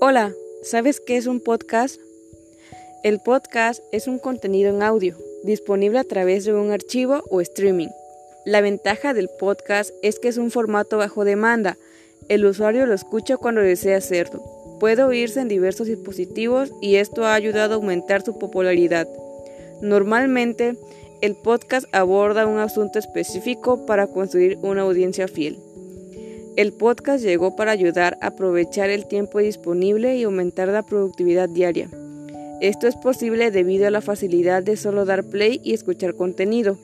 Hola, ¿sabes qué es un podcast? El podcast es un contenido en audio, disponible a través de un archivo o streaming. La ventaja del podcast es que es un formato bajo demanda. El usuario lo escucha cuando desea hacerlo. Puede oírse en diversos dispositivos y esto ha ayudado a aumentar su popularidad. Normalmente, el podcast aborda un asunto específico para construir una audiencia fiel. El podcast llegó para ayudar a aprovechar el tiempo disponible y aumentar la productividad diaria. Esto es posible debido a la facilidad de solo dar play y escuchar contenido,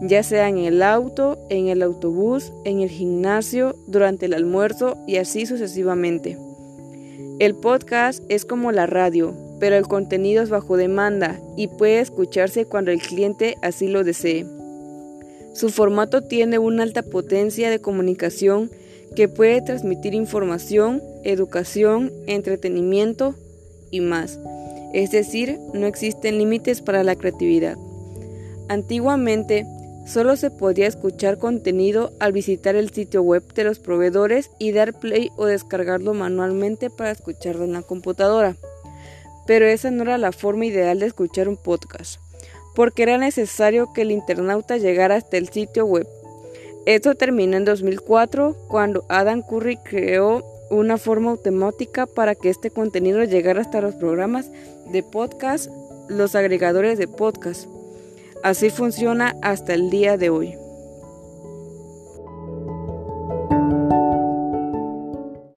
ya sea en el auto, en el autobús, en el gimnasio, durante el almuerzo y así sucesivamente. El podcast es como la radio, pero el contenido es bajo demanda y puede escucharse cuando el cliente así lo desee. Su formato tiene una alta potencia de comunicación que puede transmitir información, educación, entretenimiento y más. Es decir, no existen límites para la creatividad. Antiguamente, solo se podía escuchar contenido al visitar el sitio web de los proveedores y dar play o descargarlo manualmente para escucharlo en la computadora. Pero esa no era la forma ideal de escuchar un podcast, porque era necesario que el internauta llegara hasta el sitio web esto terminó en 2004 cuando Adam Curry creó una forma automática para que este contenido llegara hasta los programas de podcast, los agregadores de podcast. Así funciona hasta el día de hoy.